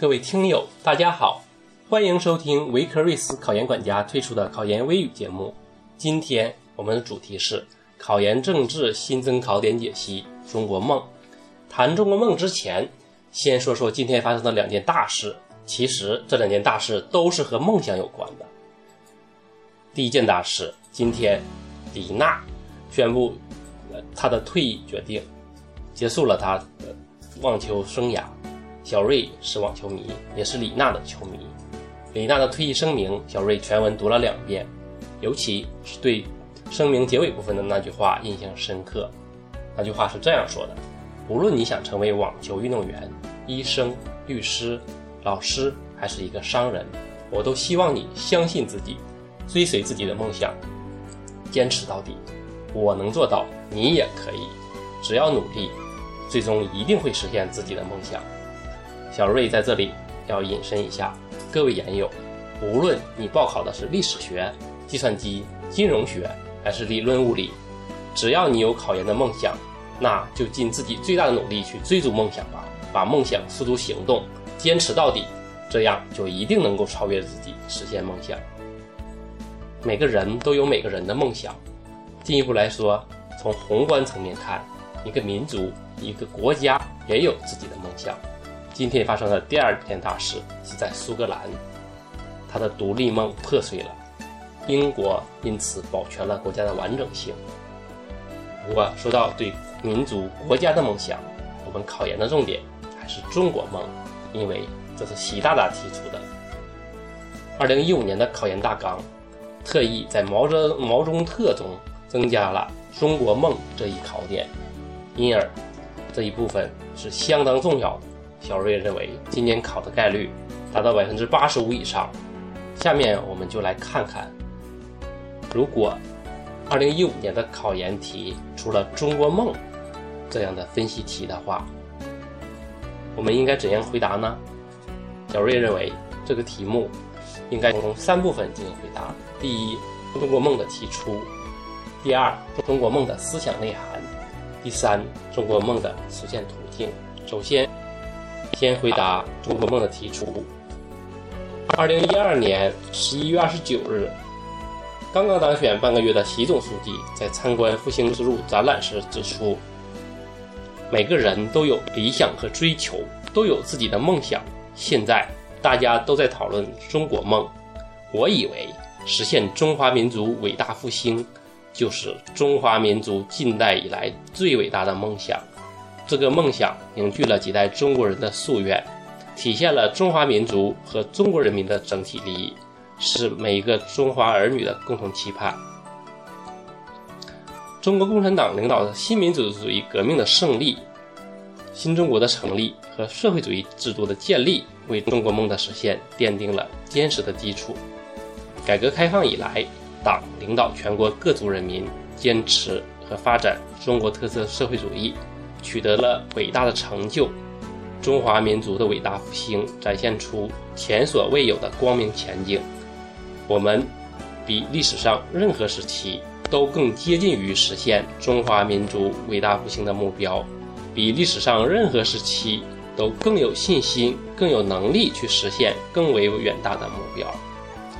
各位听友，大家好，欢迎收听维克瑞斯考研管家推出的考研微语节目。今天我们的主题是考研政治新增考点解析——中国梦。谈中国梦之前，先说说今天发生的两件大事。其实这两件大事都是和梦想有关的。第一件大事，今天李娜宣布她的退役决定，结束了她的网球生涯。小瑞是网球迷，也是李娜的球迷。李娜的退役声明，小瑞全文读了两遍，尤其是对声明结尾部分的那句话印象深刻。那句话是这样说的：“无论你想成为网球运动员、医生、律师、老师，还是一个商人，我都希望你相信自己，追随自己的梦想，坚持到底。我能做到，你也可以。只要努力，最终一定会实现自己的梦想。”小瑞在这里要引申一下，各位研友，无论你报考的是历史学、计算机、金融学，还是理论物理，只要你有考研的梦想，那就尽自己最大的努力去追逐梦想吧，把梦想付诸行动，坚持到底，这样就一定能够超越自己，实现梦想。每个人都有每个人的梦想，进一步来说，从宏观层面看，一个民族、一个国家也有自己的梦想。今天发生的第二件大事是在苏格兰，他的独立梦破碎了，英国因此保全了国家的完整性。不过，说到对民族国家的梦想，我们考研的重点还是中国梦，因为这是习大大提出的。二零一五年的考研大纲，特意在毛泽毛中特中增加了中国梦这一考点，因而这一部分是相当重要的。小瑞认为今年考的概率达到百分之八十五以上。下面我们就来看看，如果二零一五年的考研题出了“中国梦”这样的分析题的话，我们应该怎样回答呢？小瑞认为这个题目应该从三部分进行回答：第一，中国梦的提出；第二，中国梦的思想内涵；第三，中国梦的实现途径。首先。先回答中国梦的提出。二零一二年十一月二十九日，刚刚当选半个月的习总书记在参观复兴之路展览时指出：“每个人都有理想和追求，都有自己的梦想。现在大家都在讨论中国梦，我以为实现中华民族伟大复兴，就是中华民族近代以来最伟大的梦想。”这个梦想凝聚了几代中国人的夙愿，体现了中华民族和中国人民的整体利益，是每一个中华儿女的共同期盼。中国共产党领导的新民主主义革命的胜利、新中国的成立和社会主义制度的建立，为中国梦的实现奠定了坚实的基础。改革开放以来，党领导全国各族人民坚持和发展中国特色社会主义。取得了伟大的成就，中华民族的伟大复兴展现出前所未有的光明前景。我们比历史上任何时期都更接近于实现中华民族伟大复兴的目标，比历史上任何时期都更有信心、更有能力去实现更为远大的目标。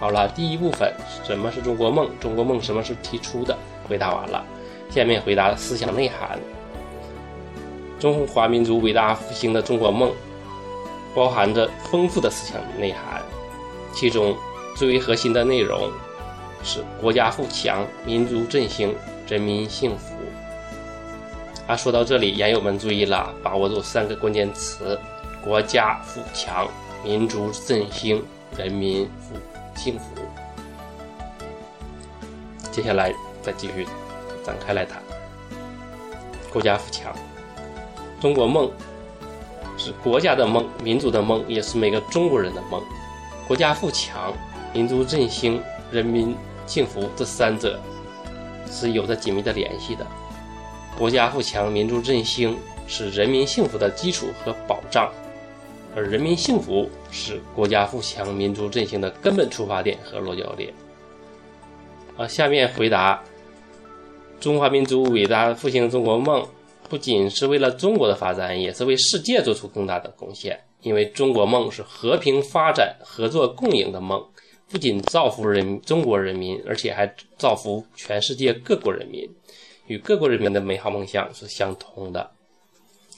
好了，第一部分什么是中国梦？中国梦什么是提出的？回答完了，下面回答思想内涵。中华民族伟大复兴的中国梦，包含着丰富的思想内涵，其中最为核心的内容是国家富强、民族振兴、人民幸福。啊，说到这里，研友们注意了，把握住三个关键词：国家富强、民族振兴、人民富幸福。接下来再继续展开来谈国家富强。中国梦是国家的梦，民族的梦，也是每个中国人的梦。国家富强、民族振兴、人民幸福，这三者是有着紧密的联系的。国家富强、民族振兴是人民幸福的基础和保障，而人民幸福是国家富强、民族振兴的根本出发点和落脚点。啊，下面回答中华民族伟大复兴中国梦。不仅是为了中国的发展，也是为世界做出更大的贡献。因为中国梦是和平发展、合作共赢的梦，不仅造福人中国人民，而且还造福全世界各国人民，与各国人民的美好梦想是相通的。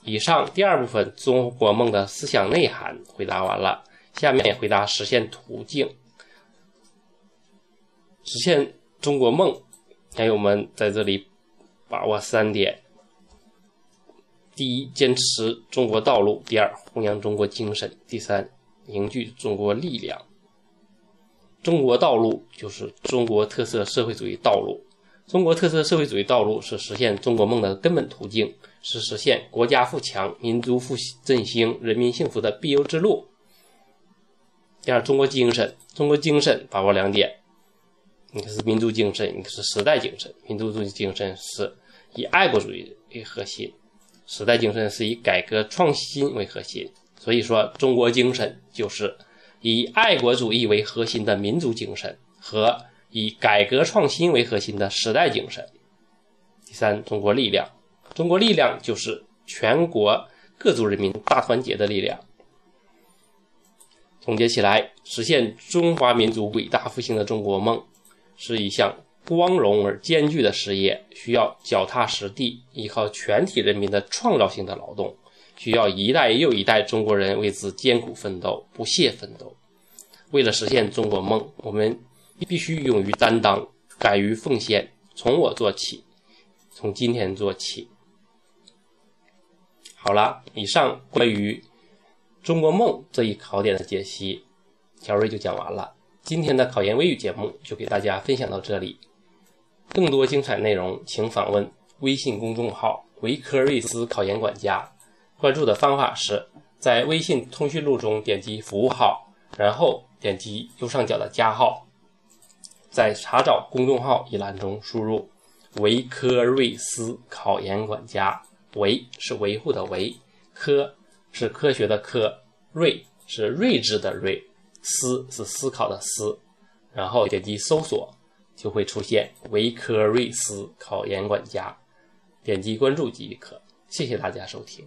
以上第二部分中国梦的思想内涵回答完了，下面回答实现途径。实现中国梦，还有我们在这里把握三点：第一，坚持中国道路；第二，弘扬中国精神；第三，凝聚中国力量。中国道路就是中国特色社会主义道路。中国特色社会主义道路是实现中国梦的根本途径，是实现国家富强、民族复兴振兴、人民幸福的必由之路。第二，中国精神，中国精神把握两点。一个是民族精神，一个是时代精神。民族主义精神是以爱国主义为核心，时代精神是以改革创新为核心。所以说，中国精神就是以爱国主义为核心的民族精神和以改革创新为核心的时代精神。第三，中国力量，中国力量就是全国各族人民大团结的力量。总结起来，实现中华民族伟大复兴的中国梦。是一项光荣而艰巨的事业，需要脚踏实地，依靠全体人民的创造性的劳动，需要一代又一代中国人为之艰苦奋斗、不懈奋斗。为了实现中国梦，我们必须勇于担当、敢于奉献，从我做起，从今天做起。好了，以上关于中国梦这一考点的解析，小瑞就讲完了。今天的考研微语节目就给大家分享到这里，更多精彩内容请访问微信公众号“维科瑞斯考研管家”。关注的方法是在微信通讯录中点击服务号，然后点击右上角的加号，在查找公众号一栏中输入“维科瑞斯考研管家”，维是维护的维，科是科学的科，睿是睿智的睿。思是思考的思，然后点击搜索，就会出现维科瑞斯考研管家，点击关注即可。谢谢大家收听。